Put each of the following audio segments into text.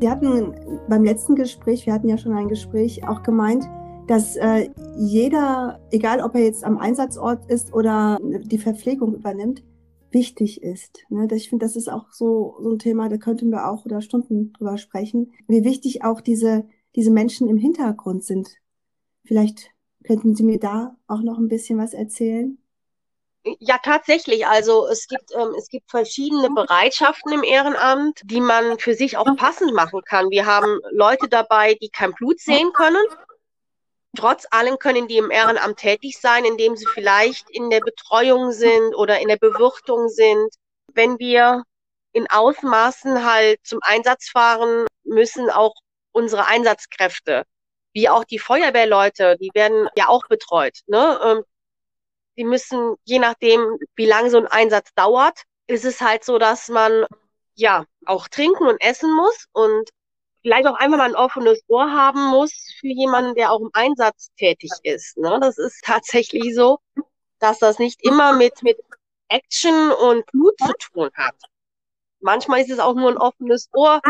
Sie hatten beim letzten Gespräch, wir hatten ja schon ein Gespräch, auch gemeint, dass äh, jeder, egal ob er jetzt am Einsatzort ist oder die Verpflegung übernimmt, wichtig ist. Ne? Ich finde, das ist auch so, so ein Thema, da könnten wir auch oder Stunden drüber sprechen, wie wichtig auch diese, diese Menschen im Hintergrund sind. Vielleicht könnten Sie mir da auch noch ein bisschen was erzählen? Ja, tatsächlich. Also es gibt, ähm, es gibt verschiedene Bereitschaften im Ehrenamt, die man für sich auch passend machen kann. Wir haben Leute dabei, die kein Blut sehen können. Trotz allem können die im Ehrenamt tätig sein, indem sie vielleicht in der Betreuung sind oder in der Bewirtung sind. Wenn wir in Ausmaßen halt zum Einsatz fahren, müssen auch unsere Einsatzkräfte, wie auch die Feuerwehrleute, die werden ja auch betreut. Ne? Die müssen, je nachdem, wie lange so ein Einsatz dauert, ist es halt so, dass man ja auch trinken und essen muss und vielleicht auch einfach mal ein offenes Ohr haben muss für jemanden, der auch im Einsatz tätig ist. Ne? Das ist tatsächlich so, dass das nicht immer mit, mit Action und Blut zu tun hat. Manchmal ist es auch nur ein offenes Ohr,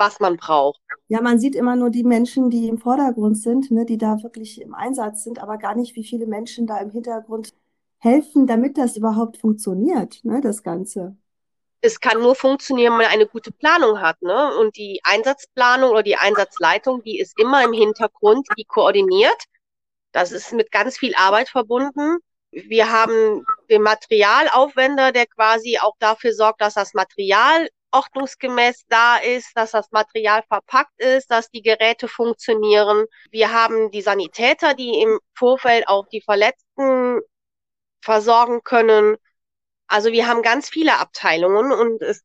was man braucht. Ja, man sieht immer nur die Menschen, die im Vordergrund sind, ne, die da wirklich im Einsatz sind, aber gar nicht, wie viele Menschen da im Hintergrund helfen, damit das überhaupt funktioniert, ne, das Ganze. Es kann nur funktionieren, wenn man eine gute Planung hat, ne? Und die Einsatzplanung oder die Einsatzleitung, die ist immer im Hintergrund, die koordiniert. Das ist mit ganz viel Arbeit verbunden. Wir haben den Materialaufwender, der quasi auch dafür sorgt, dass das Material ordnungsgemäß da ist, dass das Material verpackt ist, dass die Geräte funktionieren. Wir haben die Sanitäter, die im Vorfeld auch die Verletzten versorgen können. Also wir haben ganz viele Abteilungen und es,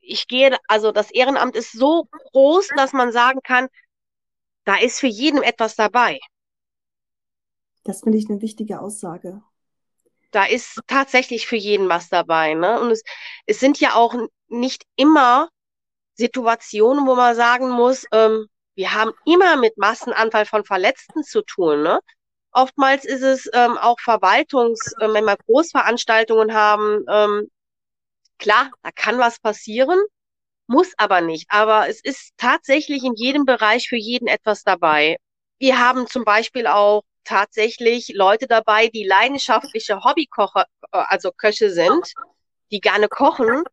ich gehe, also das Ehrenamt ist so groß, dass man sagen kann, da ist für jeden etwas dabei. Das finde ich eine wichtige Aussage. Da ist tatsächlich für jeden was dabei. Ne? Und es, es sind ja auch nicht immer Situationen, wo man sagen muss, ähm, wir haben immer mit Massenanfall von Verletzten zu tun. Ne? Oftmals ist es ähm, auch Verwaltungs, äh, wenn wir Großveranstaltungen haben, ähm, klar, da kann was passieren, muss aber nicht. Aber es ist tatsächlich in jedem Bereich für jeden etwas dabei. Wir haben zum Beispiel auch tatsächlich Leute dabei, die leidenschaftliche Hobbykocher, äh, also Köche sind, die gerne kochen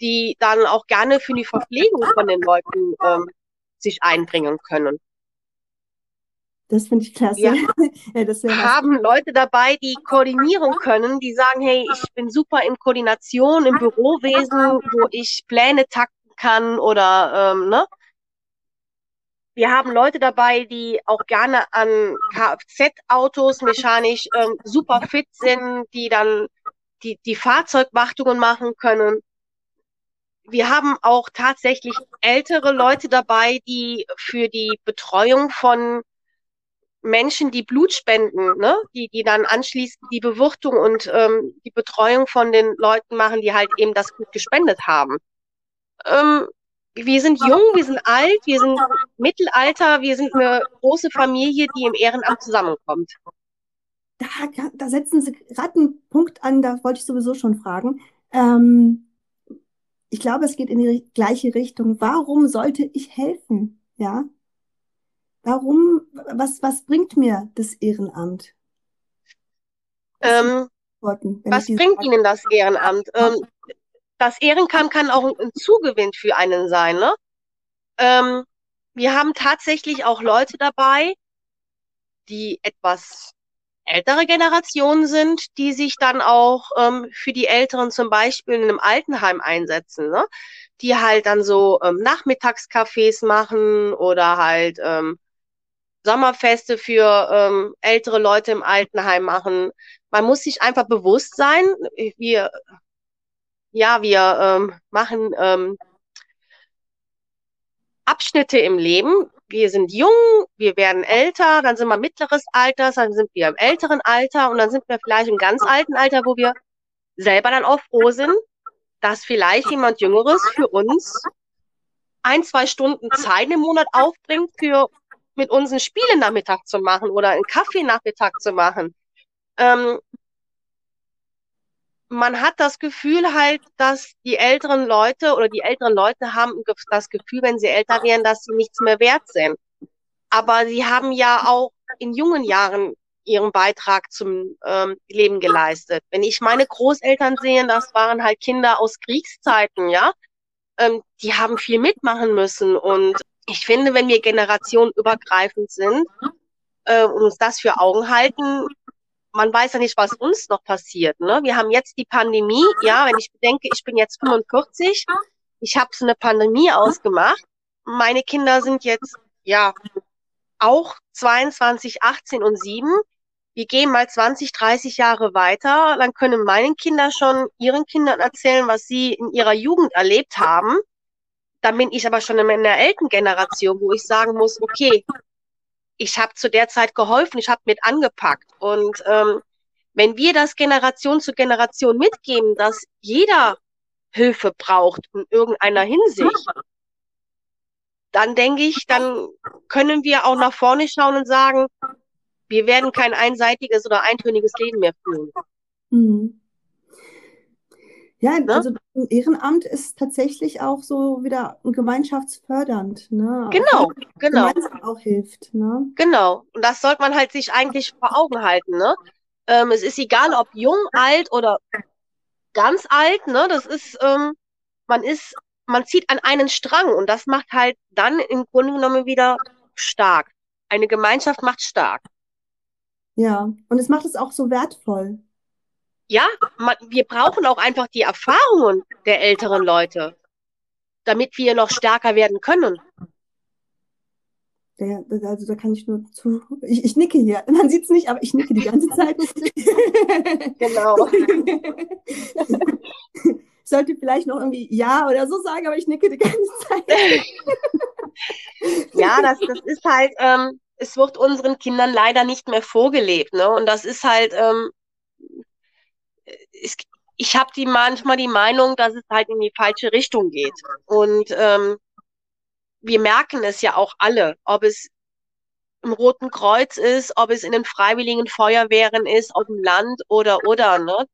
die dann auch gerne für die Verpflegung von den Leuten ähm, sich einbringen können. Das finde ich klasse. Wir ja, haben Leute dabei, die koordinieren können, die sagen, hey, ich bin super in Koordination im Bürowesen, wo ich Pläne takten kann oder ähm, ne. Wir haben Leute dabei, die auch gerne an Kfz-Autos mechanisch ähm, super fit sind, die dann die, die Fahrzeugwartungen machen können wir haben auch tatsächlich ältere Leute dabei, die für die Betreuung von Menschen, die Blut spenden, ne, die, die dann anschließend die Bewirtung und ähm, die Betreuung von den Leuten machen, die halt eben das Blut gespendet haben. Ähm, wir sind jung, wir sind alt, wir sind Mittelalter, wir sind eine große Familie, die im Ehrenamt zusammenkommt. Da, da setzen Sie gerade einen Punkt an, da wollte ich sowieso schon fragen. Ähm, ich glaube, es geht in die gleiche Richtung. Warum sollte ich helfen? Ja? Warum, was, was bringt mir das Ehrenamt? Ähm, was bringt Ihnen das Ehrenamt? Ähm, das Ehrenamt kann auch ein Zugewinn für einen sein. Ne? Ähm, wir haben tatsächlich auch Leute dabei, die etwas ältere Generationen sind, die sich dann auch ähm, für die Älteren zum Beispiel in einem Altenheim einsetzen, ne? die halt dann so ähm, Nachmittagscafés machen oder halt ähm, Sommerfeste für ähm, ältere Leute im Altenheim machen. Man muss sich einfach bewusst sein, wir, ja, wir ähm, machen ähm, Abschnitte im Leben, wir sind jung, wir werden älter, dann sind wir mittleres Alters, dann sind wir im älteren Alter und dann sind wir vielleicht im ganz alten Alter, wo wir selber dann auch froh sind, dass vielleicht jemand Jüngeres für uns ein, zwei Stunden Zeit im Monat aufbringt, für mit uns ein Spiele Nachmittag zu machen oder einen Kaffee Nachmittag zu machen. Ähm, man hat das Gefühl halt, dass die älteren Leute oder die älteren Leute haben das Gefühl, wenn sie älter werden, dass sie nichts mehr wert sind. Aber sie haben ja auch in jungen Jahren ihren Beitrag zum ähm, Leben geleistet. Wenn ich meine Großeltern sehe, das waren halt Kinder aus Kriegszeiten, ja, ähm, die haben viel mitmachen müssen. Und ich finde, wenn wir generationenübergreifend sind äh, und uns das für Augen halten, man weiß ja nicht, was uns noch passiert. Ne? Wir haben jetzt die Pandemie. Ja, wenn ich bedenke, ich bin jetzt 45, ich habe so eine Pandemie ausgemacht. Meine Kinder sind jetzt ja auch 22, 18 und 7. Wir gehen mal 20, 30 Jahre weiter, dann können meine Kinder schon ihren Kindern erzählen, was sie in ihrer Jugend erlebt haben. Dann bin ich aber schon in einer Elterngeneration, wo ich sagen muss, okay, ich habe zu der Zeit geholfen, ich habe mit angepackt. Und ähm, wenn wir das Generation zu Generation mitgeben, dass jeder Hilfe braucht in irgendeiner Hinsicht, dann denke ich, dann können wir auch nach vorne schauen und sagen, wir werden kein einseitiges oder eintöniges Leben mehr führen. Mhm. Ja, ne? also Ehrenamt ist tatsächlich auch so wieder gemeinschaftsfördernd. Ne? Genau, genau. Gemeinsam auch hilft. Ne? Genau. Und das sollte man halt sich eigentlich vor Augen halten. Ne? Ähm, es ist egal, ob jung, alt oder ganz alt. Ne? Das ist, ähm, man ist, man zieht an einen Strang und das macht halt dann im Grunde genommen wieder stark. Eine Gemeinschaft macht stark. Ja, und es macht es auch so wertvoll ja, man, wir brauchen auch einfach die Erfahrungen der älteren Leute, damit wir noch stärker werden können. Ja, also da kann ich nur zu. Ich, ich nicke hier. Man sieht es nicht, aber ich nicke die ganze Zeit. genau. Ich sollte vielleicht noch irgendwie Ja oder so sagen, aber ich nicke die ganze Zeit. ja, das, das ist halt, ähm, es wird unseren Kindern leider nicht mehr vorgelebt. Ne? Und das ist halt, ähm, es, ich habe die manchmal die Meinung, dass es halt in die falsche Richtung geht. Und ähm, wir merken es ja auch alle, ob es im Roten Kreuz ist, ob es in den Freiwilligen Feuerwehren ist, auf dem Land oder oder. Ne?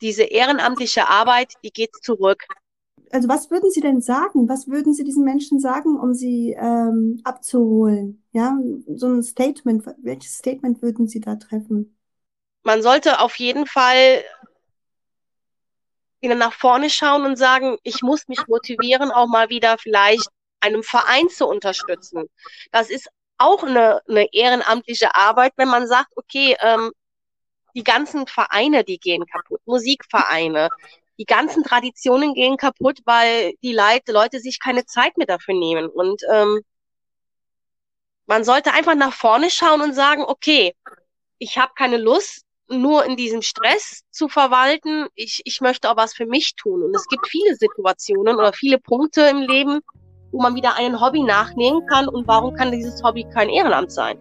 Diese ehrenamtliche Arbeit, die geht zurück. Also was würden Sie denn sagen? Was würden Sie diesen Menschen sagen, um sie ähm, abzuholen? Ja, so ein Statement. Welches Statement würden Sie da treffen? Man sollte auf jeden Fall wieder nach vorne schauen und sagen, ich muss mich motivieren, auch mal wieder vielleicht einem Verein zu unterstützen. Das ist auch eine, eine ehrenamtliche Arbeit, wenn man sagt, okay, ähm, die ganzen Vereine, die gehen kaputt, Musikvereine, die ganzen Traditionen gehen kaputt, weil die Leute, Leute sich keine Zeit mehr dafür nehmen. Und ähm, man sollte einfach nach vorne schauen und sagen, okay, ich habe keine Lust, nur in diesem Stress zu verwalten. Ich, ich möchte auch was für mich tun. Und es gibt viele Situationen oder viele Punkte im Leben, wo man wieder einen Hobby nachnehmen kann. Und warum kann dieses Hobby kein Ehrenamt sein?